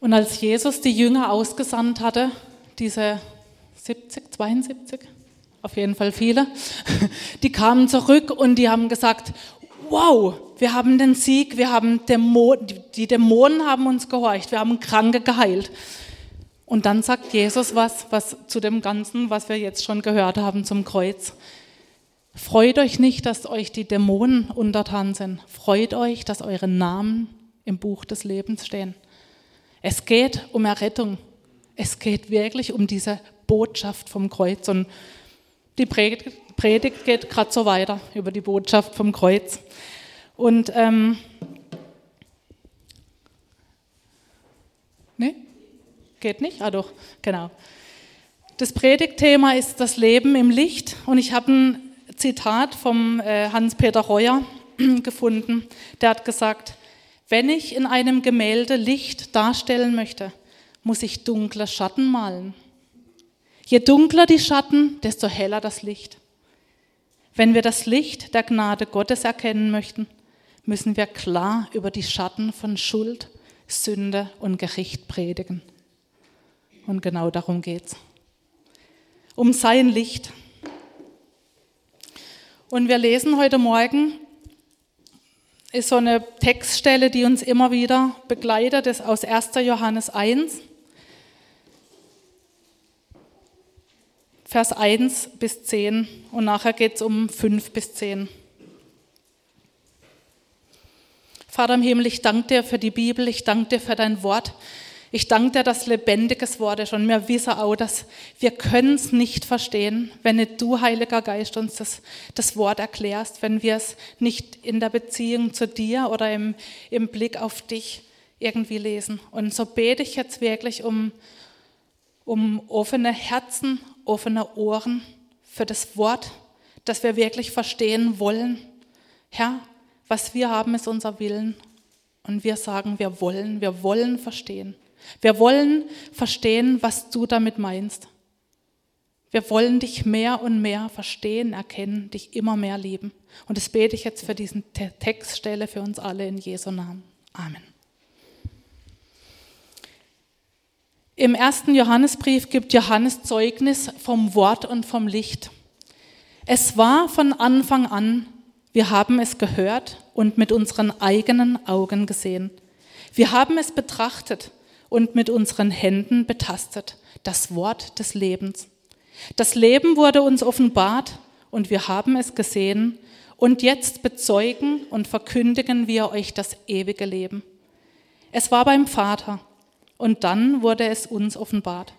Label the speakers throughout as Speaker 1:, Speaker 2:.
Speaker 1: Und als Jesus die Jünger ausgesandt hatte, diese 70, 72, auf jeden Fall viele, die kamen zurück und die haben gesagt, wow, wir haben den Sieg, wir haben Dämonen, die Dämonen haben uns gehorcht, wir haben Kranke geheilt. Und dann sagt Jesus was, was zu dem Ganzen, was wir jetzt schon gehört haben zum Kreuz. Freut euch nicht, dass euch die Dämonen untertan sind. Freut euch, dass eure Namen im Buch des Lebens stehen. Es geht um Errettung. Es geht wirklich um diese Botschaft vom Kreuz. Und die Predigt geht gerade so weiter über die Botschaft vom Kreuz. Und ähm, ne? Geht nicht? Ah doch, genau. Das Predigtthema ist das Leben im Licht und ich habe ein Zitat vom äh, Hans-Peter Reuer gefunden. Der hat gesagt, wenn ich in einem Gemälde Licht darstellen möchte, muss ich dunkle Schatten malen. Je dunkler die Schatten, desto heller das Licht. Wenn wir das Licht der Gnade Gottes erkennen möchten, müssen wir klar über die Schatten von Schuld, Sünde und Gericht predigen. Und genau darum geht's. Um sein Licht. Und wir lesen heute Morgen ist so eine Textstelle, die uns immer wieder begleitet, ist aus 1. Johannes 1. Vers 1 bis 10 und nachher geht es um 5 bis 10. Vater im Himmel, ich danke dir für die Bibel, ich danke dir für dein Wort. Ich danke dir, dass lebendiges Wort ist und wir wissen auch, dass wir es nicht verstehen, wenn nicht du, Heiliger Geist, uns das, das Wort erklärst, wenn wir es nicht in der Beziehung zu dir oder im, im Blick auf dich irgendwie lesen. Und so bete ich jetzt wirklich um, um offene Herzen, offene Ohren für das Wort, dass wir wirklich verstehen wollen. Herr, was wir haben, ist unser Willen. Und wir sagen, wir wollen, wir wollen verstehen. Wir wollen verstehen, was du damit meinst. Wir wollen dich mehr und mehr verstehen, erkennen, dich immer mehr lieben. Und das bete ich jetzt für diesen Textstelle für uns alle in Jesu Namen. Amen. Im ersten Johannesbrief gibt Johannes Zeugnis vom Wort und vom Licht. Es war von Anfang an, wir haben es gehört und mit unseren eigenen Augen gesehen. Wir haben es betrachtet und mit unseren Händen betastet, das Wort des Lebens. Das Leben wurde uns offenbart und wir haben es gesehen und jetzt bezeugen und verkündigen wir euch das ewige Leben. Es war beim Vater und dann wurde es uns offenbart.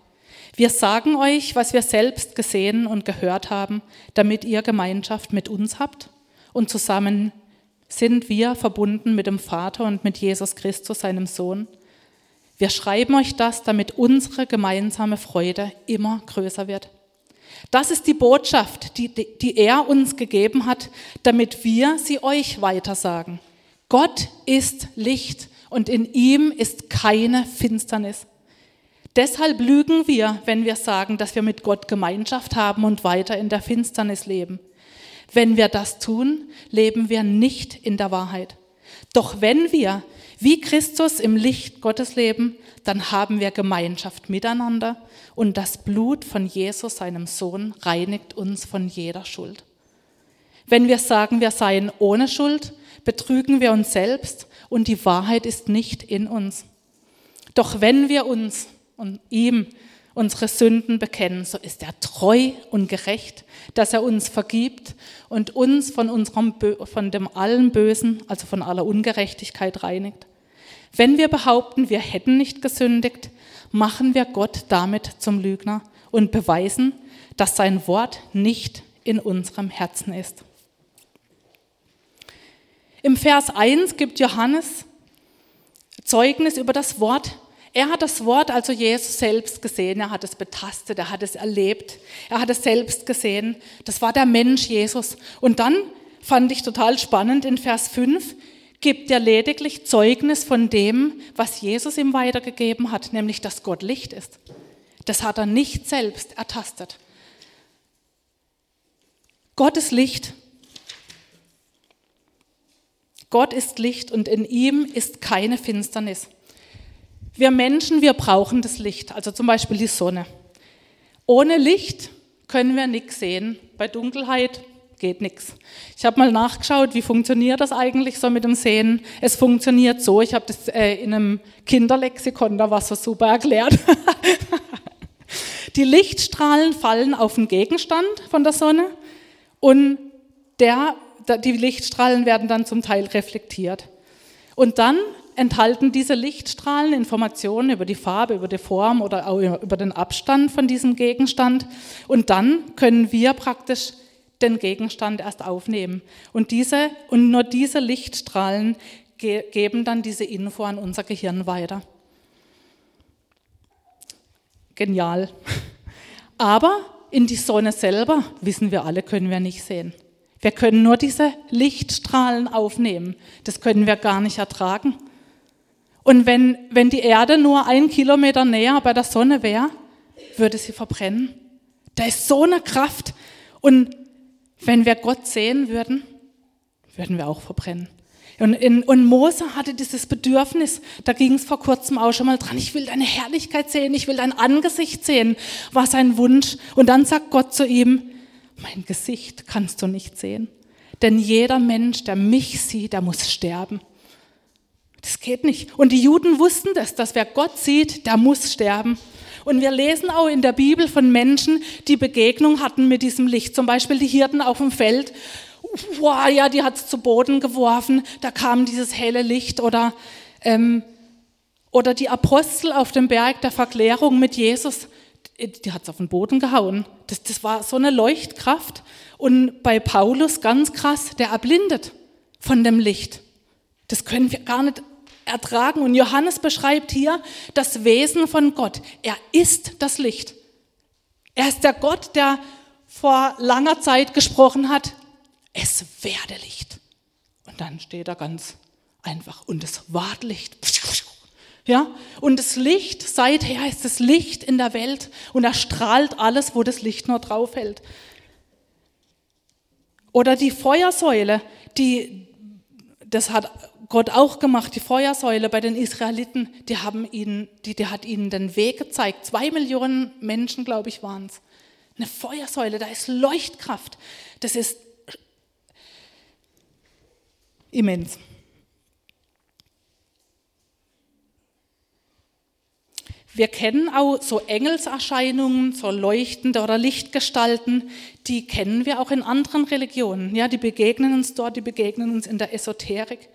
Speaker 1: Wir sagen euch, was wir selbst gesehen und gehört haben, damit ihr Gemeinschaft mit uns habt und zusammen sind wir verbunden mit dem Vater und mit Jesus Christus, seinem Sohn. Wir schreiben euch das, damit unsere gemeinsame Freude immer größer wird. Das ist die Botschaft, die, die er uns gegeben hat, damit wir sie euch weitersagen. Gott ist Licht und in ihm ist keine Finsternis. Deshalb lügen wir, wenn wir sagen, dass wir mit Gott Gemeinschaft haben und weiter in der Finsternis leben. Wenn wir das tun, leben wir nicht in der Wahrheit. Doch wenn wir wie Christus im Licht Gottes leben, dann haben wir Gemeinschaft miteinander und das Blut von Jesus, seinem Sohn, reinigt uns von jeder Schuld. Wenn wir sagen, wir seien ohne Schuld, betrügen wir uns selbst und die Wahrheit ist nicht in uns. Doch wenn wir uns und ihm unsere Sünden bekennen, so ist er treu und gerecht, dass er uns vergibt und uns von, unserem, von dem allen Bösen, also von aller Ungerechtigkeit reinigt. Wenn wir behaupten, wir hätten nicht gesündigt, machen wir Gott damit zum Lügner und beweisen, dass sein Wort nicht in unserem Herzen ist. Im Vers 1 gibt Johannes Zeugnis über das Wort. Er hat das Wort, also Jesus selbst gesehen, er hat es betastet, er hat es erlebt, er hat es selbst gesehen. Das war der Mensch Jesus. Und dann fand ich total spannend in Vers 5, gibt er lediglich Zeugnis von dem, was Jesus ihm weitergegeben hat, nämlich dass Gott Licht ist. Das hat er nicht selbst ertastet. Gott ist Licht Gott ist Licht und in ihm ist keine Finsternis. Wir Menschen, wir brauchen das Licht, also zum Beispiel die Sonne. Ohne Licht können wir nichts sehen. Bei Dunkelheit geht nichts. Ich habe mal nachgeschaut, wie funktioniert das eigentlich so mit dem Sehen. Es funktioniert so, ich habe das äh, in einem Kinderlexikon, da war es so super erklärt. die Lichtstrahlen fallen auf den Gegenstand von der Sonne und der, die Lichtstrahlen werden dann zum Teil reflektiert. Und dann enthalten diese Lichtstrahlen Informationen über die Farbe, über die Form oder auch über den Abstand von diesem Gegenstand. Und dann können wir praktisch den Gegenstand erst aufnehmen. Und, diese, und nur diese Lichtstrahlen ge geben dann diese Info an unser Gehirn weiter. Genial. Aber in die Sonne selber, wissen wir alle, können wir nicht sehen. Wir können nur diese Lichtstrahlen aufnehmen. Das können wir gar nicht ertragen. Und wenn, wenn die Erde nur einen Kilometer näher bei der Sonne wäre, würde sie verbrennen. Da ist so eine Kraft. Und wenn wir Gott sehen würden, würden wir auch verbrennen. Und, in, und Mose hatte dieses Bedürfnis, da ging es vor kurzem auch schon mal dran, ich will deine Herrlichkeit sehen, ich will dein Angesicht sehen, war sein Wunsch. Und dann sagt Gott zu ihm, mein Gesicht kannst du nicht sehen, denn jeder Mensch, der mich sieht, der muss sterben. Das geht nicht. Und die Juden wussten das, dass wer Gott sieht, der muss sterben. Und wir lesen auch in der Bibel von Menschen, die Begegnung hatten mit diesem Licht. Zum Beispiel die Hirten auf dem Feld. Wow, ja, die hat es zu Boden geworfen. Da kam dieses helle Licht. Oder, ähm, oder die Apostel auf dem Berg der Verklärung mit Jesus. Die hat es auf den Boden gehauen. Das, das war so eine Leuchtkraft. Und bei Paulus ganz krass, der erblindet von dem Licht. Das können wir gar nicht ertragen. Und Johannes beschreibt hier das Wesen von Gott. Er ist das Licht. Er ist der Gott, der vor langer Zeit gesprochen hat, es werde Licht. Und dann steht er ganz einfach, und es ward Licht. Ja, und das Licht, seither ist das Licht in der Welt und er strahlt alles, wo das Licht nur drauf hält. Oder die Feuersäule, die, das hat Gott auch gemacht, die Feuersäule bei den Israeliten, die, haben ihnen, die, die hat ihnen den Weg gezeigt. Zwei Millionen Menschen, glaube ich, waren es. Eine Feuersäule, da ist Leuchtkraft. Das ist immens. Wir kennen auch so Engelserscheinungen, so leuchtende oder Lichtgestalten, die kennen wir auch in anderen Religionen. Ja, die begegnen uns dort, die begegnen uns in der Esoterik.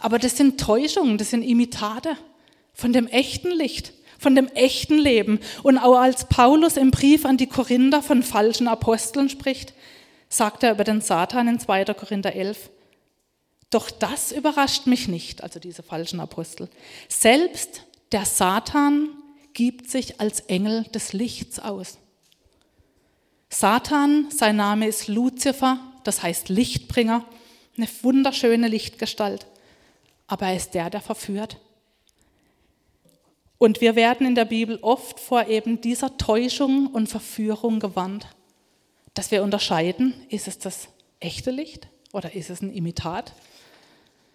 Speaker 1: Aber das sind Täuschungen, das sind Imitate von dem echten Licht, von dem echten Leben. Und auch als Paulus im Brief an die Korinther von falschen Aposteln spricht, sagt er über den Satan in 2. Korinther 11, doch das überrascht mich nicht, also diese falschen Apostel. Selbst der Satan gibt sich als Engel des Lichts aus. Satan, sein Name ist Luzifer, das heißt Lichtbringer, eine wunderschöne Lichtgestalt aber er ist der, der verführt. Und wir werden in der Bibel oft vor eben dieser Täuschung und Verführung gewarnt, dass wir unterscheiden, ist es das echte Licht oder ist es ein Imitat?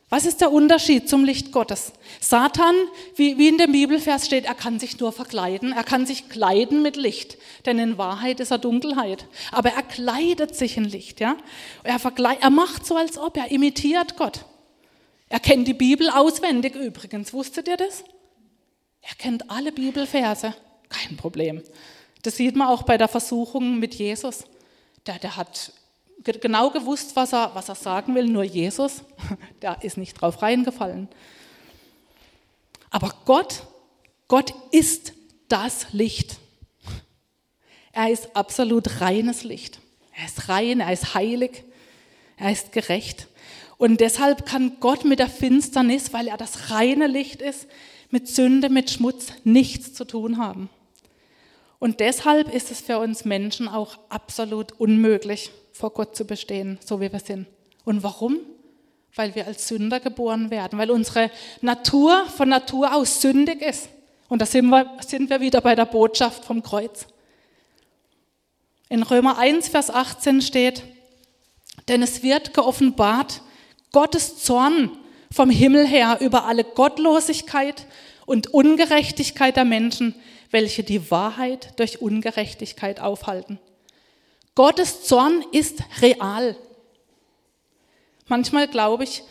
Speaker 1: Was ist der Unterschied zum Licht Gottes? Satan, wie, wie in dem Bibelvers steht, er kann sich nur verkleiden, er kann sich kleiden mit Licht, denn in Wahrheit ist er Dunkelheit. Aber er kleidet sich in Licht, ja? Er, er macht so, als ob er imitiert Gott. Er kennt die Bibel auswendig übrigens. Wusstet ihr das? Er kennt alle Bibelverse. Kein Problem. Das sieht man auch bei der Versuchung mit Jesus. Der, der hat genau gewusst, was er, was er sagen will, nur Jesus, der ist nicht drauf reingefallen. Aber Gott, Gott ist das Licht. Er ist absolut reines Licht. Er ist rein, er ist heilig, er ist gerecht. Und deshalb kann Gott mit der Finsternis, weil er das reine Licht ist, mit Sünde, mit Schmutz nichts zu tun haben. Und deshalb ist es für uns Menschen auch absolut unmöglich, vor Gott zu bestehen, so wie wir sind. Und warum? Weil wir als Sünder geboren werden, weil unsere Natur von Natur aus sündig ist. Und da sind wir, sind wir wieder bei der Botschaft vom Kreuz. In Römer 1, Vers 18 steht, denn es wird geoffenbart, Gottes Zorn vom Himmel her über alle Gottlosigkeit und Ungerechtigkeit der Menschen, welche die Wahrheit durch Ungerechtigkeit aufhalten. Gottes Zorn ist real. Manchmal glaube ich,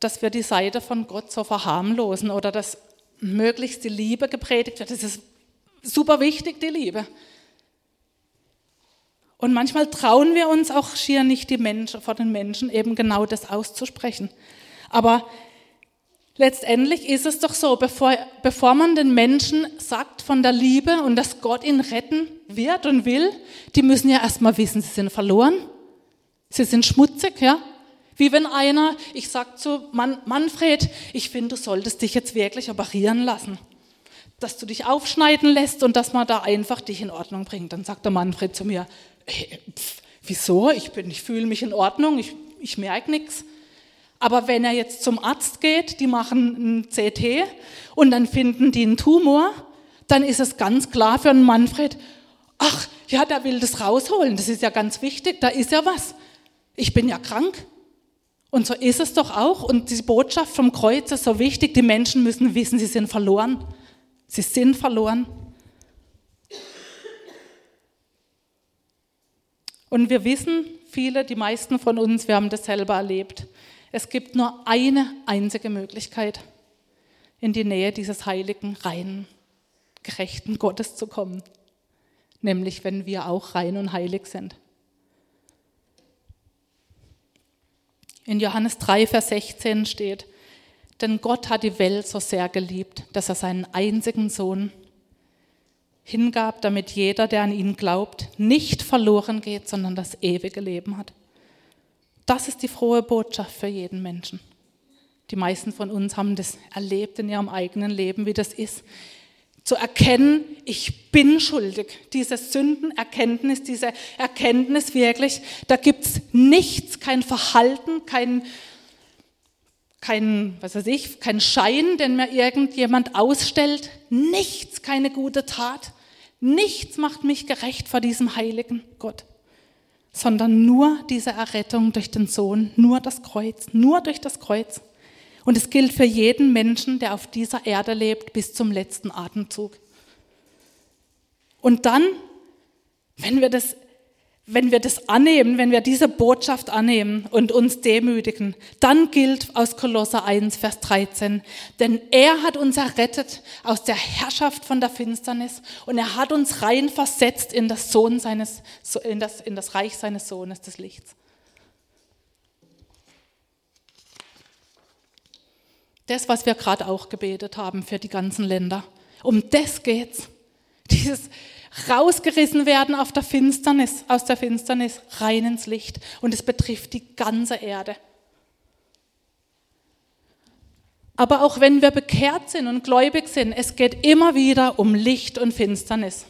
Speaker 1: dass wir die Seite von Gott so verharmlosen oder dass möglichst die Liebe gepredigt wird. Das ist super wichtig, die Liebe. Und manchmal trauen wir uns auch schier nicht, die Menschen, vor den Menschen eben genau das auszusprechen. Aber letztendlich ist es doch so, bevor, bevor man den Menschen sagt von der Liebe und dass Gott ihn retten wird und will, die müssen ja erstmal wissen, sie sind verloren. Sie sind schmutzig, ja. Wie wenn einer, ich sag zu Man Manfred, ich finde, du solltest dich jetzt wirklich operieren lassen. Dass du dich aufschneiden lässt und dass man da einfach dich in Ordnung bringt. Dann sagt der Manfred zu mir, hey, pf, wieso? Ich, ich fühle mich in Ordnung, ich, ich merke nichts. Aber wenn er jetzt zum Arzt geht, die machen ein CT und dann finden die einen Tumor, dann ist es ganz klar für einen Manfred, ach ja, der will das rausholen, das ist ja ganz wichtig, da ist ja was. Ich bin ja krank. Und so ist es doch auch. Und die Botschaft vom Kreuz ist so wichtig. Die Menschen müssen wissen, sie sind verloren. Sie sind verloren. Und wir wissen, viele, die meisten von uns, wir haben das selber erlebt. Es gibt nur eine einzige Möglichkeit, in die Nähe dieses heiligen, reinen, gerechten Gottes zu kommen. Nämlich, wenn wir auch rein und heilig sind. In Johannes 3, Vers 16 steht, denn Gott hat die Welt so sehr geliebt, dass er seinen einzigen Sohn hingab, damit jeder, der an ihn glaubt, nicht verloren geht, sondern das ewige Leben hat. Das ist die frohe Botschaft für jeden Menschen. Die meisten von uns haben das erlebt in ihrem eigenen Leben, wie das ist. Zu erkennen, ich bin schuldig. Diese Sündenerkenntnis, diese Erkenntnis wirklich, da gibt es nichts, kein Verhalten, kein, kein, was weiß ich, kein Schein, den mir irgendjemand ausstellt, nichts, keine gute Tat, nichts macht mich gerecht vor diesem heiligen Gott, sondern nur diese Errettung durch den Sohn, nur das Kreuz, nur durch das Kreuz. Und es gilt für jeden Menschen, der auf dieser Erde lebt, bis zum letzten Atemzug. Und dann, wenn wir das wenn wir das annehmen, wenn wir diese Botschaft annehmen und uns demütigen, dann gilt aus Kolosser 1, Vers 13, denn er hat uns errettet aus der Herrschaft von der Finsternis und er hat uns rein versetzt in das, Sohn seines, in das, in das Reich seines Sohnes des Lichts. Das, was wir gerade auch gebetet haben für die ganzen Länder, um das geht's. Dieses, rausgerissen werden auf der Finsternis, aus der Finsternis rein ins Licht. Und es betrifft die ganze Erde. Aber auch wenn wir bekehrt sind und gläubig sind, es geht immer wieder um Licht und Finsternis.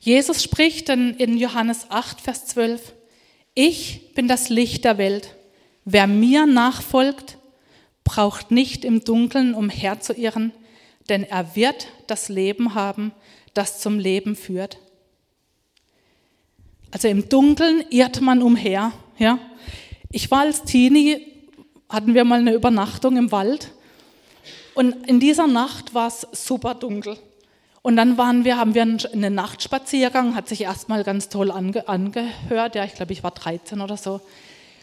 Speaker 1: Jesus spricht in Johannes 8, Vers 12, ich bin das Licht der Welt. Wer mir nachfolgt, braucht nicht im Dunkeln umherzuirren, denn er wird das Leben haben, das zum Leben führt. Also im Dunkeln irrt man umher. Ja? Ich war als Teenie, hatten wir mal eine Übernachtung im Wald und in dieser Nacht war es super dunkel. Und dann waren wir, haben wir einen Nachtspaziergang, hat sich erstmal ganz toll ange, angehört. Ja, ich glaube, ich war 13 oder so.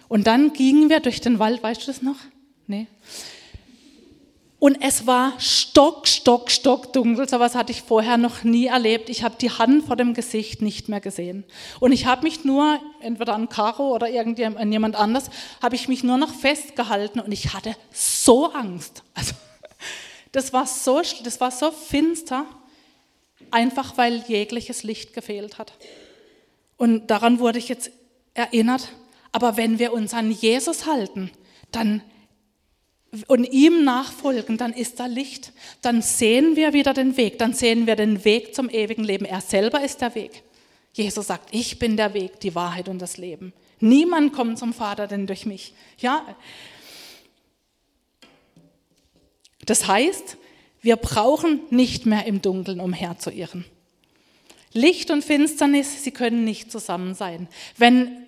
Speaker 1: Und dann gingen wir durch den Wald, weißt du das noch? Nee. Und es war stock, stock, stock dunkel. So was hatte ich vorher noch nie erlebt. Ich habe die Hand vor dem Gesicht nicht mehr gesehen. Und ich habe mich nur, entweder an Caro oder irgendjemand anders, habe ich mich nur noch festgehalten und ich hatte so Angst. Also, das war so, das war so finster, einfach weil jegliches Licht gefehlt hat. Und daran wurde ich jetzt erinnert. Aber wenn wir uns an Jesus halten, dann und ihm nachfolgen, dann ist da Licht. Dann sehen wir wieder den Weg. Dann sehen wir den Weg zum ewigen Leben. Er selber ist der Weg. Jesus sagt, ich bin der Weg, die Wahrheit und das Leben. Niemand kommt zum Vater denn durch mich. Ja. Das heißt, wir brauchen nicht mehr im Dunkeln umherzuirren. Licht und Finsternis, sie können nicht zusammen sein. Wenn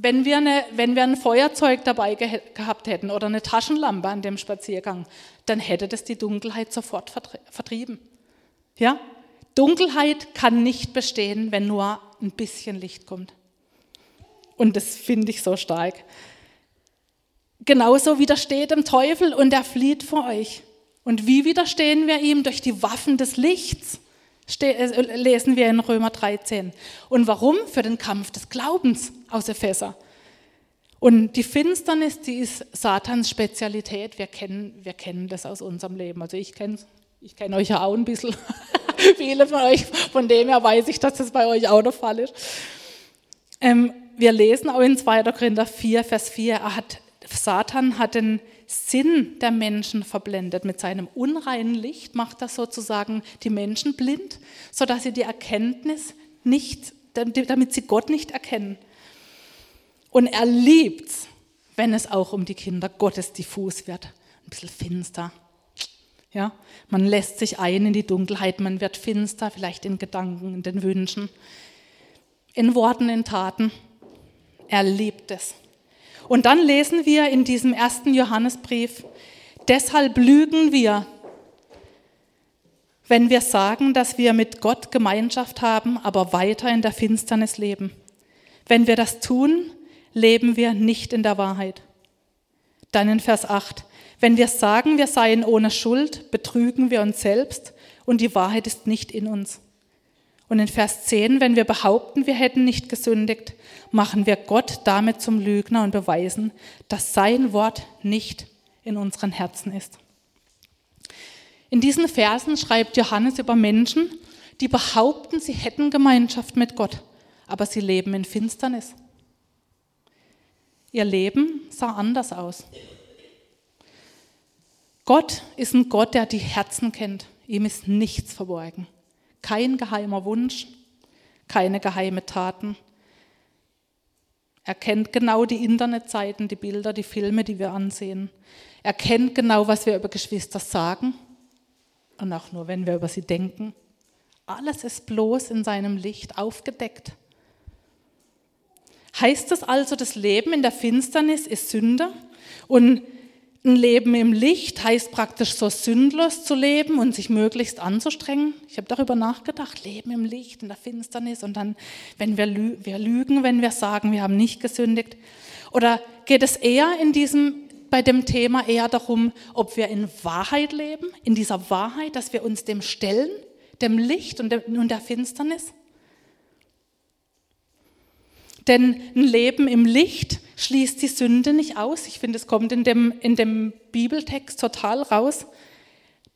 Speaker 1: wenn wir, eine, wenn wir ein Feuerzeug dabei ge gehabt hätten oder eine Taschenlampe an dem Spaziergang, dann hätte das die Dunkelheit sofort vertrieben. Ja? Dunkelheit kann nicht bestehen, wenn nur ein bisschen Licht kommt. Und das finde ich so stark. Genauso widersteht dem Teufel und er flieht vor euch. Und wie widerstehen wir ihm? Durch die Waffen des Lichts, lesen wir in Römer 13. Und warum? Für den Kampf des Glaubens aus Epheser. Und die Finsternis, die ist Satans Spezialität. Wir kennen, wir kennen das aus unserem Leben. Also ich kenne ich kenn euch ja auch ein bisschen. Viele von euch, von dem her weiß ich, dass das bei euch auch der Fall ist. Ähm, wir lesen auch in 2. Korinther 4, Vers 4, er hat, Satan hat den Sinn der Menschen verblendet. Mit seinem unreinen Licht macht er sozusagen die Menschen blind, sodass sie die Erkenntnis nicht, damit sie Gott nicht erkennen. Und er liebt es, wenn es auch um die Kinder Gottes diffus wird. Ein bisschen finster. Ja, man lässt sich ein in die Dunkelheit, man wird finster, vielleicht in Gedanken, in den Wünschen, in Worten, in Taten. Er liebt es. Und dann lesen wir in diesem ersten Johannesbrief, deshalb lügen wir, wenn wir sagen, dass wir mit Gott Gemeinschaft haben, aber weiter in der Finsternis leben. Wenn wir das tun, leben wir nicht in der Wahrheit. Dann in Vers 8, wenn wir sagen, wir seien ohne Schuld, betrügen wir uns selbst und die Wahrheit ist nicht in uns. Und in Vers 10, wenn wir behaupten, wir hätten nicht gesündigt, machen wir Gott damit zum Lügner und beweisen, dass sein Wort nicht in unseren Herzen ist. In diesen Versen schreibt Johannes über Menschen, die behaupten, sie hätten Gemeinschaft mit Gott, aber sie leben in Finsternis. Ihr Leben sah anders aus. Gott ist ein Gott, der die Herzen kennt. Ihm ist nichts verborgen. Kein geheimer Wunsch, keine geheime Taten. Er kennt genau die Internetseiten, die Bilder, die Filme, die wir ansehen. Er kennt genau, was wir über Geschwister sagen und auch nur, wenn wir über sie denken. Alles ist bloß in seinem Licht aufgedeckt. Heißt das also, das Leben in der Finsternis ist Sünde und ein Leben im Licht heißt praktisch so sündlos zu leben und sich möglichst anzustrengen. Ich habe darüber nachgedacht, Leben im Licht, in der Finsternis und dann, wenn wir, lü wir lügen, wenn wir sagen, wir haben nicht gesündigt. Oder geht es eher in diesem, bei dem Thema eher darum, ob wir in Wahrheit leben, in dieser Wahrheit, dass wir uns dem stellen, dem Licht und, dem, und der Finsternis? Denn ein Leben im Licht schließt die Sünde nicht aus. Ich finde, es kommt in dem, in dem Bibeltext total raus.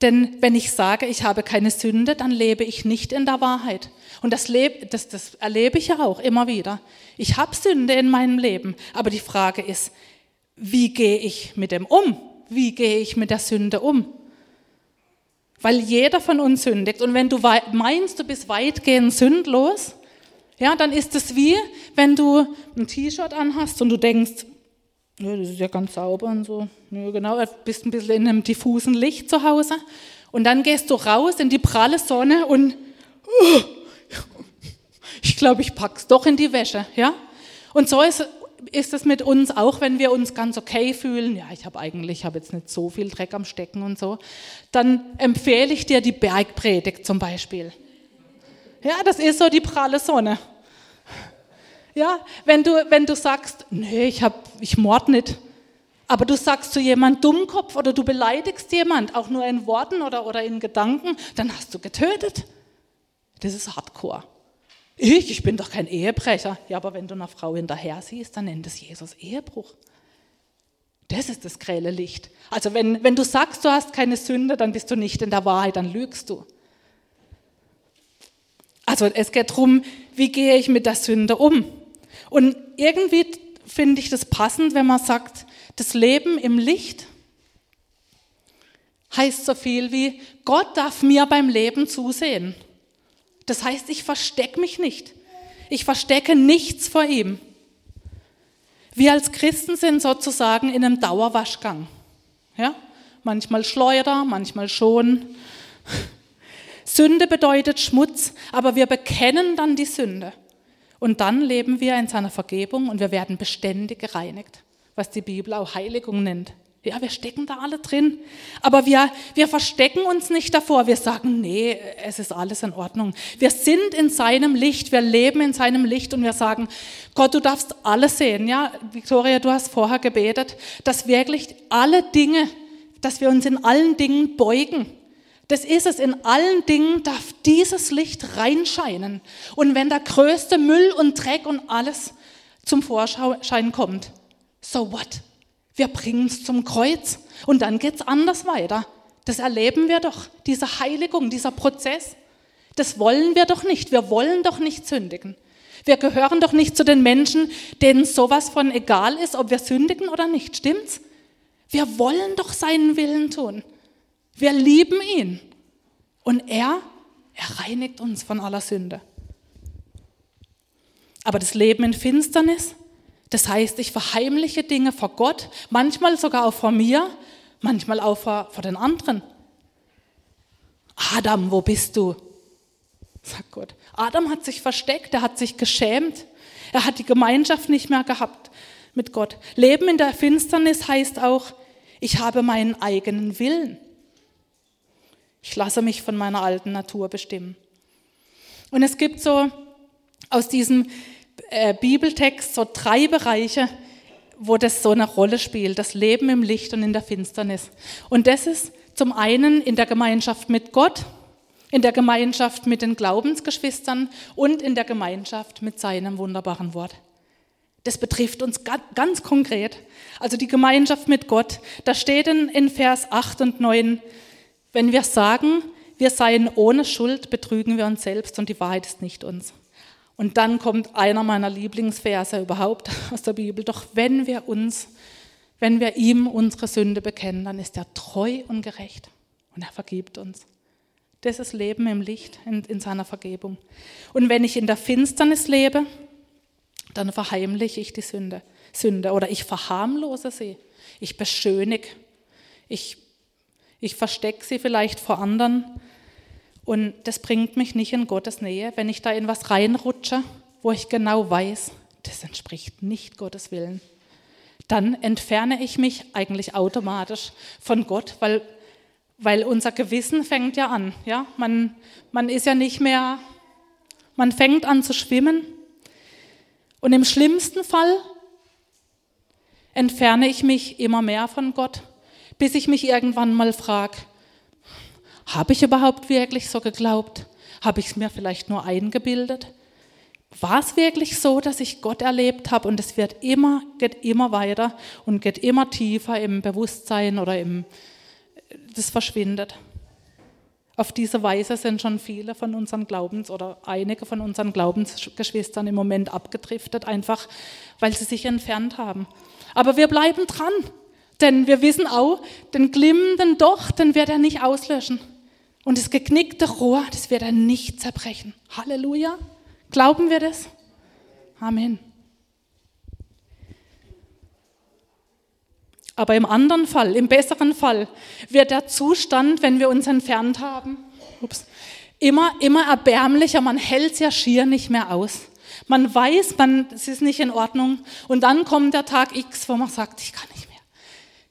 Speaker 1: Denn wenn ich sage, ich habe keine Sünde, dann lebe ich nicht in der Wahrheit. Und das, lebe, das, das erlebe ich ja auch immer wieder. Ich habe Sünde in meinem Leben, aber die Frage ist, wie gehe ich mit dem um? Wie gehe ich mit der Sünde um? Weil jeder von uns sündigt. Und wenn du meinst, du bist weitgehend sündlos, ja, dann ist es wie, wenn du ein T-Shirt anhast und du denkst, ja, das ist ja ganz sauber und so. Ja, genau, du bist ein bisschen in einem diffusen Licht zu Hause. Und dann gehst du raus in die pralle Sonne und ich glaube, ich pack's doch in die Wäsche. Ja? Und so ist, ist es mit uns auch, wenn wir uns ganz okay fühlen. Ja, ich habe eigentlich, ich habe jetzt nicht so viel Dreck am Stecken und so. Dann empfehle ich dir die Bergpredigt zum Beispiel. Ja, das ist so die pralle Sonne. Ja, wenn du, wenn du sagst, nee, ich, hab, ich mord nicht, aber du sagst zu jemandem Dummkopf oder du beleidigst jemand, auch nur in Worten oder, oder in Gedanken, dann hast du getötet. Das ist Hardcore. Ich, ich bin doch kein Ehebrecher. Ja, aber wenn du einer Frau hinterher siehst, dann nennt es Jesus Ehebruch. Das ist das grelle Licht. Also wenn, wenn du sagst, du hast keine Sünde, dann bist du nicht in der Wahrheit, dann lügst du. Also es geht darum, wie gehe ich mit der Sünde um? Und irgendwie finde ich das passend, wenn man sagt, das Leben im Licht heißt so viel wie, Gott darf mir beim Leben zusehen. Das heißt, ich verstecke mich nicht. Ich verstecke nichts vor ihm. Wir als Christen sind sozusagen in einem Dauerwaschgang. Ja? Manchmal Schleuder, manchmal schon. Sünde bedeutet Schmutz, aber wir bekennen dann die Sünde. Und dann leben wir in seiner Vergebung und wir werden beständig gereinigt, was die Bibel auch Heiligung nennt. Ja, wir stecken da alle drin. Aber wir, wir verstecken uns nicht davor. Wir sagen, nee, es ist alles in Ordnung. Wir sind in seinem Licht, wir leben in seinem Licht und wir sagen, Gott, du darfst alles sehen. Ja, Victoria, du hast vorher gebetet, dass wirklich alle Dinge, dass wir uns in allen Dingen beugen. Das ist es, in allen Dingen darf dieses Licht reinscheinen. Und wenn der größte Müll und Dreck und alles zum Vorschein kommt, so what? Wir bringen es zum Kreuz und dann geht es anders weiter. Das erleben wir doch, diese Heiligung, dieser Prozess. Das wollen wir doch nicht. Wir wollen doch nicht sündigen. Wir gehören doch nicht zu den Menschen, denen sowas von egal ist, ob wir sündigen oder nicht. Stimmt's? Wir wollen doch seinen Willen tun. Wir lieben ihn. Und er, er reinigt uns von aller Sünde. Aber das Leben in Finsternis, das heißt, ich verheimliche Dinge vor Gott, manchmal sogar auch vor mir, manchmal auch vor, vor den anderen. Adam, wo bist du? Sagt Gott. Adam hat sich versteckt, er hat sich geschämt, er hat die Gemeinschaft nicht mehr gehabt mit Gott. Leben in der Finsternis heißt auch, ich habe meinen eigenen Willen. Ich lasse mich von meiner alten Natur bestimmen. Und es gibt so aus diesem äh, Bibeltext so drei Bereiche, wo das so eine Rolle spielt, das Leben im Licht und in der Finsternis. Und das ist zum einen in der Gemeinschaft mit Gott, in der Gemeinschaft mit den Glaubensgeschwistern und in der Gemeinschaft mit seinem wunderbaren Wort. Das betrifft uns ganz konkret. Also die Gemeinschaft mit Gott. Da steht in, Vers 8 und 9, wenn wir sagen, wir seien ohne Schuld, betrügen wir uns selbst und die Wahrheit ist nicht uns. Und dann kommt einer meiner Lieblingsverse überhaupt aus der Bibel. Doch wenn wir uns, wenn wir ihm unsere Sünde bekennen, dann ist er treu und gerecht und er vergibt uns. Das ist Leben im Licht, in, in seiner Vergebung. Und wenn ich in der Finsternis lebe, dann verheimliche ich die Sünde, Sünde oder ich verharmlose sie. Ich beschönige. Ich, ich verstecke sie vielleicht vor anderen und das bringt mich nicht in Gottes Nähe, wenn ich da in was reinrutsche, wo ich genau weiß, das entspricht nicht Gottes Willen. Dann entferne ich mich eigentlich automatisch von Gott, weil, weil unser Gewissen fängt ja an. Ja? Man, man ist ja nicht mehr, man fängt an zu schwimmen. Und im schlimmsten Fall entferne ich mich immer mehr von Gott, bis ich mich irgendwann mal frage, habe ich überhaupt wirklich so geglaubt? Habe ich es mir vielleicht nur eingebildet? War es wirklich so, dass ich Gott erlebt habe und es wird immer, geht immer weiter und geht immer tiefer im Bewusstsein oder im, das verschwindet. Auf diese Weise sind schon viele von unseren Glaubens- oder einige von unseren Glaubensgeschwistern im Moment abgedriftet, einfach weil sie sich entfernt haben. Aber wir bleiben dran, denn wir wissen auch, den glimmenden Doch, den wird er nicht auslöschen. Und das geknickte Rohr, das wird er nicht zerbrechen. Halleluja. Glauben wir das? Amen. Aber im anderen Fall, im besseren Fall, wird der Zustand, wenn wir uns entfernt haben, ups, immer, immer erbärmlicher. Man hält es ja schier nicht mehr aus. Man weiß, man, es ist nicht in Ordnung. Und dann kommt der Tag X, wo man sagt, ich kann nicht mehr.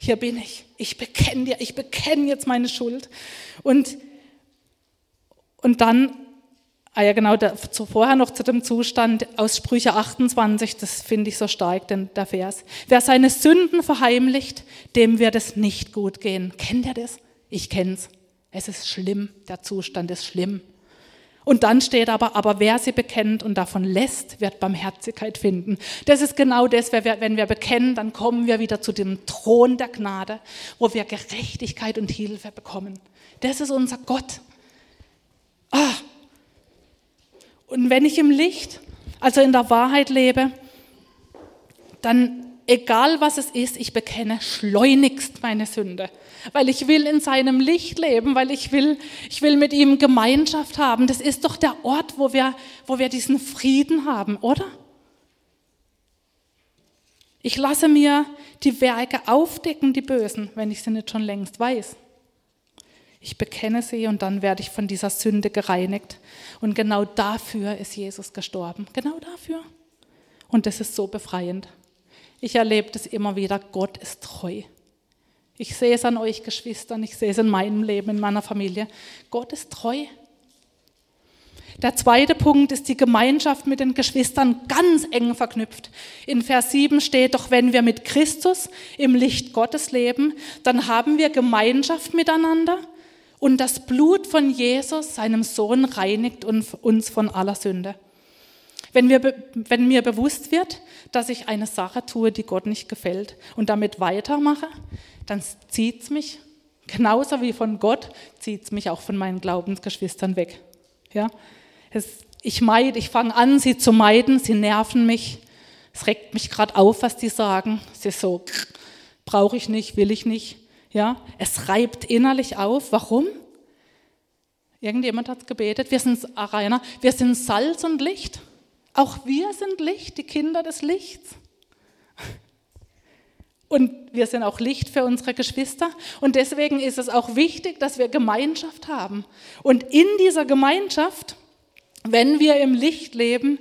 Speaker 1: Hier bin ich. Ich bekenne dir, ich bekenne jetzt meine Schuld. Und und dann, ah ja genau, vorher noch zu dem Zustand aus Sprüche 28, das finde ich so stark, denn der Vers. Wer seine Sünden verheimlicht, dem wird es nicht gut gehen. Kennt ihr das? Ich kenn's. Es ist schlimm, der Zustand ist schlimm. Und dann steht aber, aber wer sie bekennt und davon lässt, wird Barmherzigkeit finden. Das ist genau das, wenn wir bekennen, dann kommen wir wieder zu dem Thron der Gnade, wo wir Gerechtigkeit und Hilfe bekommen. Das ist unser Gott. Ah. Und wenn ich im Licht, also in der Wahrheit lebe, dann egal was es ist, ich bekenne schleunigst meine Sünde, weil ich will in seinem Licht leben, weil ich will, ich will mit ihm Gemeinschaft haben. Das ist doch der Ort, wo wir, wo wir diesen Frieden haben, oder? Ich lasse mir die Werke aufdecken, die Bösen, wenn ich sie nicht schon längst weiß. Ich bekenne sie und dann werde ich von dieser Sünde gereinigt. Und genau dafür ist Jesus gestorben. Genau dafür. Und das ist so befreiend. Ich erlebe das immer wieder. Gott ist treu. Ich sehe es an euch Geschwistern, ich sehe es in meinem Leben, in meiner Familie. Gott ist treu. Der zweite Punkt ist die Gemeinschaft mit den Geschwistern ganz eng verknüpft. In Vers 7 steht, doch wenn wir mit Christus im Licht Gottes leben, dann haben wir Gemeinschaft miteinander und das Blut von Jesus, seinem Sohn, reinigt uns von aller Sünde. Wenn, wir, wenn mir bewusst wird, dass ich eine Sache tue, die Gott nicht gefällt und damit weitermache, dann zieht es mich, genauso wie von Gott, zieht es mich auch von meinen Glaubensgeschwistern weg. Ja? Es, ich meide, ich fange an, sie zu meiden, sie nerven mich. Es regt mich gerade auf, was die sagen. Es ist so, brauche ich nicht, will ich nicht. Ja, es reibt innerlich auf. Warum? Irgendjemand hat gebetet. Wir sind Rainer, wir sind Salz und Licht. Auch wir sind Licht, die Kinder des Lichts. Und wir sind auch Licht für unsere Geschwister. Und deswegen ist es auch wichtig, dass wir Gemeinschaft haben. Und in dieser Gemeinschaft wenn wir im Licht leben,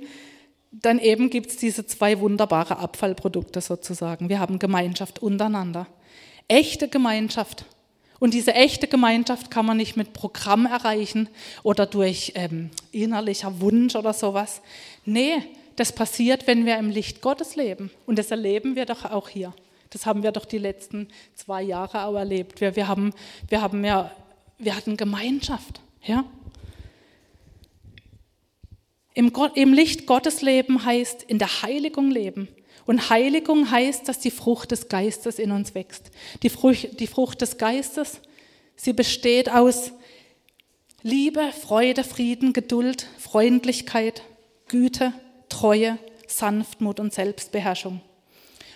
Speaker 1: dann eben gibt es diese zwei wunderbare Abfallprodukte sozusagen. Wir haben Gemeinschaft untereinander. Echte Gemeinschaft. Und diese echte Gemeinschaft kann man nicht mit Programm erreichen oder durch ähm, innerlicher Wunsch oder sowas. Nee, das passiert, wenn wir im Licht Gottes leben. Und das erleben wir doch auch hier. Das haben wir doch die letzten zwei Jahre auch erlebt. Wir, wir, haben, wir, haben ja, wir hatten Gemeinschaft. Ja? Im, Im Licht Gottes leben heißt in der Heiligung leben. Und Heiligung heißt, dass die Frucht des Geistes in uns wächst. Die Frucht, die Frucht des Geistes, sie besteht aus Liebe, Freude, Frieden, Geduld, Freundlichkeit, Güte, Treue, Sanftmut und Selbstbeherrschung.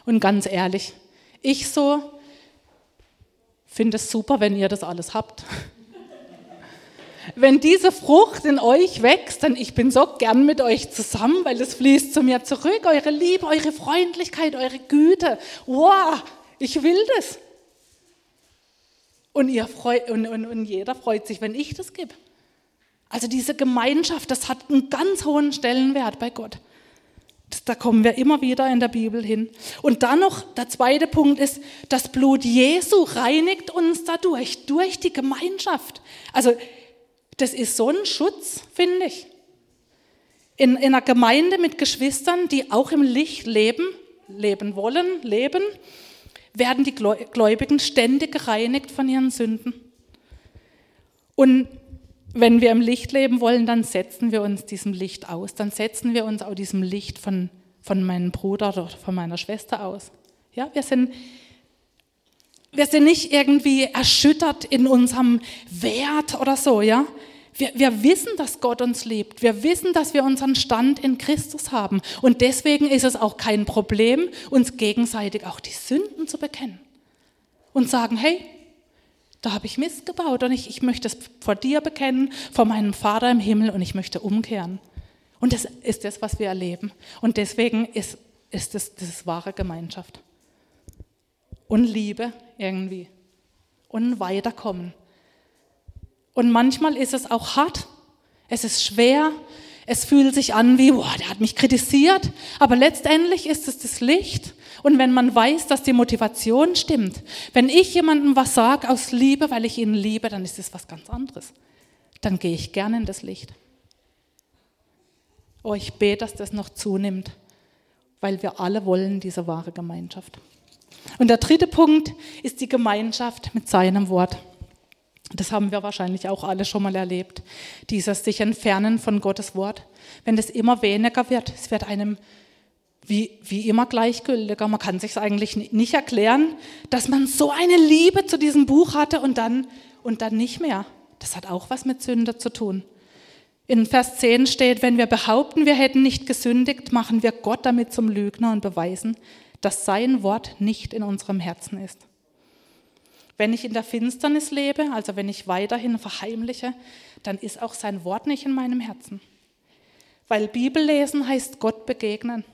Speaker 1: Und ganz ehrlich, ich so finde es super, wenn ihr das alles habt wenn diese Frucht in euch wächst, dann ich bin so gern mit euch zusammen, weil es fließt zu mir zurück, eure Liebe, eure Freundlichkeit, eure Güte. Wow, ich will das. Und, ihr freut, und, und, und jeder freut sich, wenn ich das gebe. Also diese Gemeinschaft, das hat einen ganz hohen Stellenwert bei Gott. Das, da kommen wir immer wieder in der Bibel hin. Und dann noch, der zweite Punkt ist, das Blut Jesu reinigt uns dadurch, durch die Gemeinschaft. Also das ist so ein Schutz, finde ich. In, in einer Gemeinde mit Geschwistern, die auch im Licht leben, leben wollen, leben, werden die Gläubigen ständig gereinigt von ihren Sünden. Und wenn wir im Licht leben wollen, dann setzen wir uns diesem Licht aus. Dann setzen wir uns auch diesem Licht von, von meinem Bruder oder von meiner Schwester aus. Ja, wir sind wir sind nicht irgendwie erschüttert in unserem Wert oder so, ja. Wir, wir wissen, dass Gott uns liebt. Wir wissen, dass wir unseren Stand in Christus haben. Und deswegen ist es auch kein Problem, uns gegenseitig auch die Sünden zu bekennen. Und sagen, hey, da habe ich Mist gebaut und ich, ich möchte es vor dir bekennen, vor meinem Vater im Himmel und ich möchte umkehren. Und das ist das, was wir erleben. Und deswegen ist, ist das, das ist wahre Gemeinschaft und Liebe irgendwie und Weiterkommen. Und manchmal ist es auch hart, es ist schwer, es fühlt sich an wie, boah, der hat mich kritisiert, aber letztendlich ist es das Licht. Und wenn man weiß, dass die Motivation stimmt, wenn ich jemandem was sage aus Liebe, weil ich ihn liebe, dann ist es was ganz anderes. Dann gehe ich gerne in das Licht. Oh, ich bete, dass das noch zunimmt, weil wir alle wollen diese wahre Gemeinschaft. Und der dritte Punkt ist die Gemeinschaft mit seinem Wort. Das haben wir wahrscheinlich auch alle schon mal erlebt. Dieses sich entfernen von Gottes Wort. Wenn das immer weniger wird, es wird einem wie, wie immer gleichgültiger. Man kann sich eigentlich nicht erklären, dass man so eine Liebe zu diesem Buch hatte und dann, und dann nicht mehr. Das hat auch was mit Sünde zu tun. In Vers 10 steht, wenn wir behaupten, wir hätten nicht gesündigt, machen wir Gott damit zum Lügner und beweisen, dass sein Wort nicht in unserem Herzen ist. Wenn ich in der Finsternis lebe, also wenn ich weiterhin verheimliche, dann ist auch sein Wort nicht in meinem Herzen. Weil Bibellesen heißt Gott begegnen.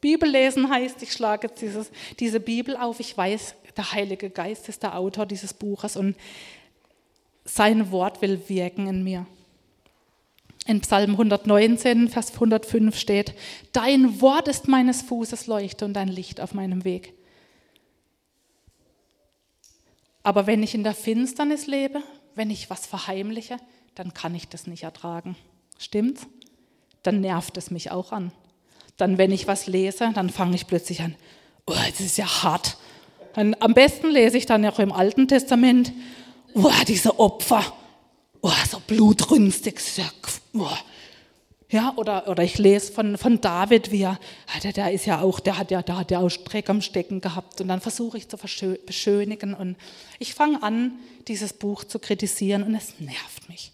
Speaker 1: Bibellesen heißt, ich schlage jetzt dieses, diese Bibel auf, ich weiß, der Heilige Geist ist der Autor dieses Buches und sein Wort will wirken in mir. In Psalm 119, Vers 105 steht, Dein Wort ist meines Fußes Leuchte und ein Licht auf meinem Weg. Aber wenn ich in der Finsternis lebe, wenn ich was verheimliche, dann kann ich das nicht ertragen. Stimmt's? Dann nervt es mich auch an. Dann, wenn ich was lese, dann fange ich plötzlich an, oh, das ist ja hart. Und am besten lese ich dann auch im Alten Testament, oh, diese Opfer, oh, so blutrünstig, oh. ja, oder, oder ich lese von, von David, wie er, der, der ist ja auch, der hat ja, der hat ja auch Streck am Stecken gehabt und dann versuche ich zu beschönigen und ich fange an, dieses Buch zu kritisieren und es nervt mich.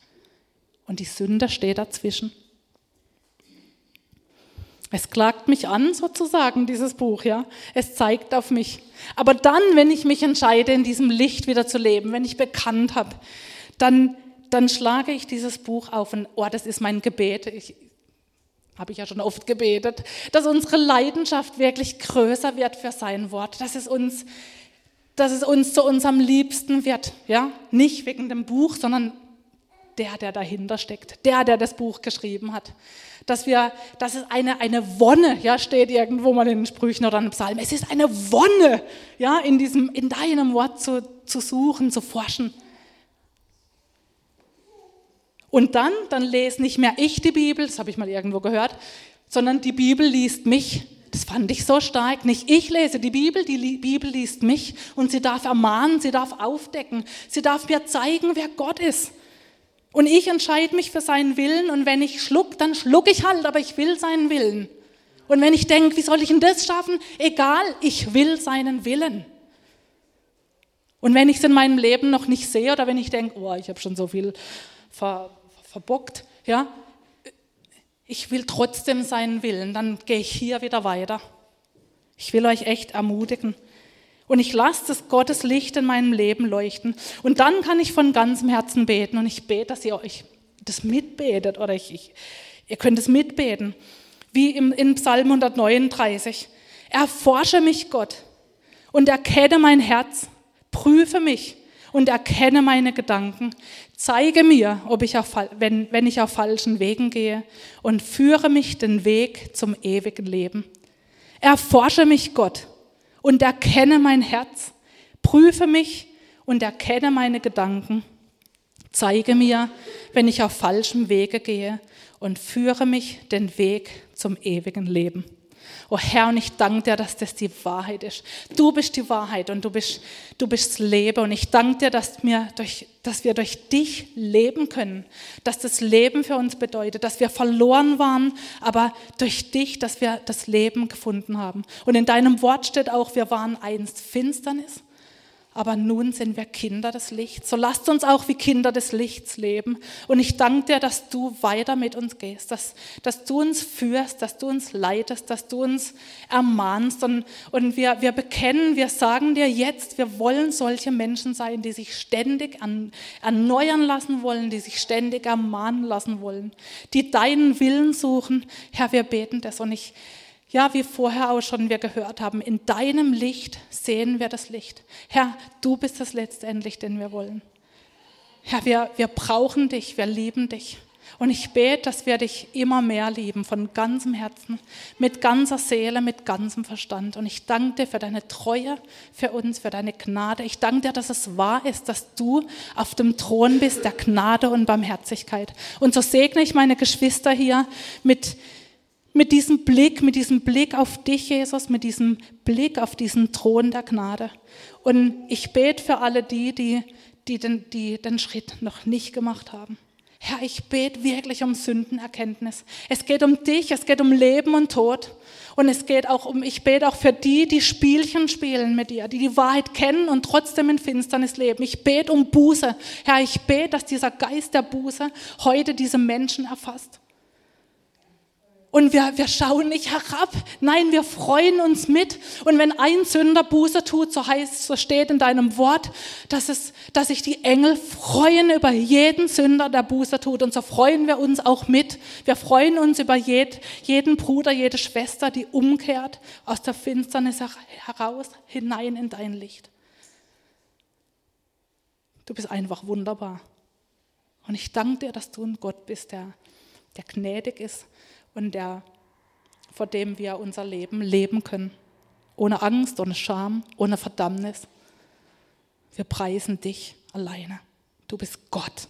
Speaker 1: Und die Sünde steht dazwischen. Es klagt mich an, sozusagen, dieses Buch, ja. Es zeigt auf mich. Aber dann, wenn ich mich entscheide, in diesem Licht wieder zu leben, wenn ich bekannt habe, dann, dann schlage ich dieses Buch auf und, oh, das ist mein Gebet. Ich, habe ich ja schon oft gebetet, dass unsere Leidenschaft wirklich größer wird für sein Wort, dass es uns, dass es uns zu unserem Liebsten wird, ja, nicht wegen dem Buch, sondern der, der dahinter steckt, der, der das Buch geschrieben hat. Dass wir, dass es eine, eine Wonne, ja, steht irgendwo mal in den Sprüchen oder in den Psalmen. Es ist eine Wonne, ja, in diesem, in deinem Wort zu, zu suchen, zu forschen. Und dann, dann lese nicht mehr ich die Bibel, das habe ich mal irgendwo gehört, sondern die Bibel liest mich. Das fand ich so stark. Nicht ich lese die Bibel, die Bibel liest mich und sie darf ermahnen, sie darf aufdecken, sie darf mir zeigen, wer Gott ist. Und ich entscheide mich für seinen Willen und wenn ich schluck, dann schluck ich halt, aber ich will seinen Willen. Und wenn ich denke, wie soll ich denn das schaffen? Egal, ich will seinen Willen. Und wenn ich es in meinem Leben noch nicht sehe oder wenn ich denke, oh, ich habe schon so viel ver, verbockt, ja, ich will trotzdem seinen Willen, dann gehe ich hier wieder weiter. Ich will euch echt ermutigen. Und ich lasse das Gottes Licht in meinem Leben leuchten. Und dann kann ich von ganzem Herzen beten. Und ich bete, dass ihr euch das mitbetet. Oder ich, ich, ihr könnt es mitbeten. Wie im, in Psalm 139. Erforsche mich, Gott, und erkenne mein Herz. Prüfe mich und erkenne meine Gedanken. Zeige mir, ob ich auf, wenn, wenn ich auf falschen Wegen gehe und führe mich den Weg zum ewigen Leben. Erforsche mich, Gott, und erkenne mein Herz. Prüfe mich und erkenne meine Gedanken. Zeige mir, wenn ich auf falschem Wege gehe und führe mich den Weg zum ewigen Leben. Oh Herr, und ich danke dir, dass das die Wahrheit ist. Du bist die Wahrheit und du bist, du bist das Leben. Und ich danke dir, dass wir, durch, dass wir durch dich leben können. Dass das Leben für uns bedeutet, dass wir verloren waren, aber durch dich, dass wir das Leben gefunden haben. Und in deinem Wort steht auch, wir waren einst Finsternis aber nun sind wir Kinder des Lichts. So lasst uns auch wie Kinder des Lichts leben. Und ich danke dir, dass du weiter mit uns gehst, dass, dass du uns führst, dass du uns leitest, dass du uns ermahnst. Und, und wir, wir bekennen, wir sagen dir jetzt, wir wollen solche Menschen sein, die sich ständig an, erneuern lassen wollen, die sich ständig ermahnen lassen wollen, die deinen Willen suchen. Herr, wir beten das. Und ich, ja, wie vorher auch schon wir gehört haben, in deinem Licht sehen wir das Licht. Herr, du bist es letztendlich, den wir wollen. Herr, wir, wir brauchen dich, wir lieben dich. Und ich bete, dass wir dich immer mehr lieben, von ganzem Herzen, mit ganzer Seele, mit ganzem Verstand. Und ich danke dir für deine Treue, für uns, für deine Gnade. Ich danke dir, dass es wahr ist, dass du auf dem Thron bist, der Gnade und Barmherzigkeit. Und so segne ich meine Geschwister hier mit mit diesem Blick, mit diesem Blick auf dich, Jesus, mit diesem Blick auf diesen Thron der Gnade. Und ich bete für alle die, die, die, den, die den Schritt noch nicht gemacht haben. Herr, ich bete wirklich um Sündenerkenntnis. Es geht um dich, es geht um Leben und Tod. Und es geht auch um, ich bete auch für die, die Spielchen spielen mit dir, die die Wahrheit kennen und trotzdem in Finsternis leben. Ich bete um Buße. Herr, ich bete, dass dieser Geist der Buße heute diese Menschen erfasst. Und wir, wir schauen nicht herab. Nein, wir freuen uns mit. Und wenn ein Sünder Buße tut, so heißt, so steht in deinem Wort, dass es, dass sich die Engel freuen über jeden Sünder, der Buße tut. Und so freuen wir uns auch mit. Wir freuen uns über jed, jeden Bruder, jede Schwester, die umkehrt aus der Finsternis heraus, hinein in dein Licht. Du bist einfach wunderbar. Und ich danke dir, dass du ein Gott bist, der, der gnädig ist und der, vor dem wir unser Leben leben können. Ohne Angst, ohne Scham, ohne Verdammnis. Wir preisen dich alleine. Du bist Gott.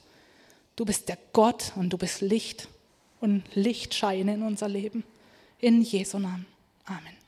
Speaker 1: Du bist der Gott und du bist Licht. Und Licht scheine in unser Leben. In Jesu Namen. Amen.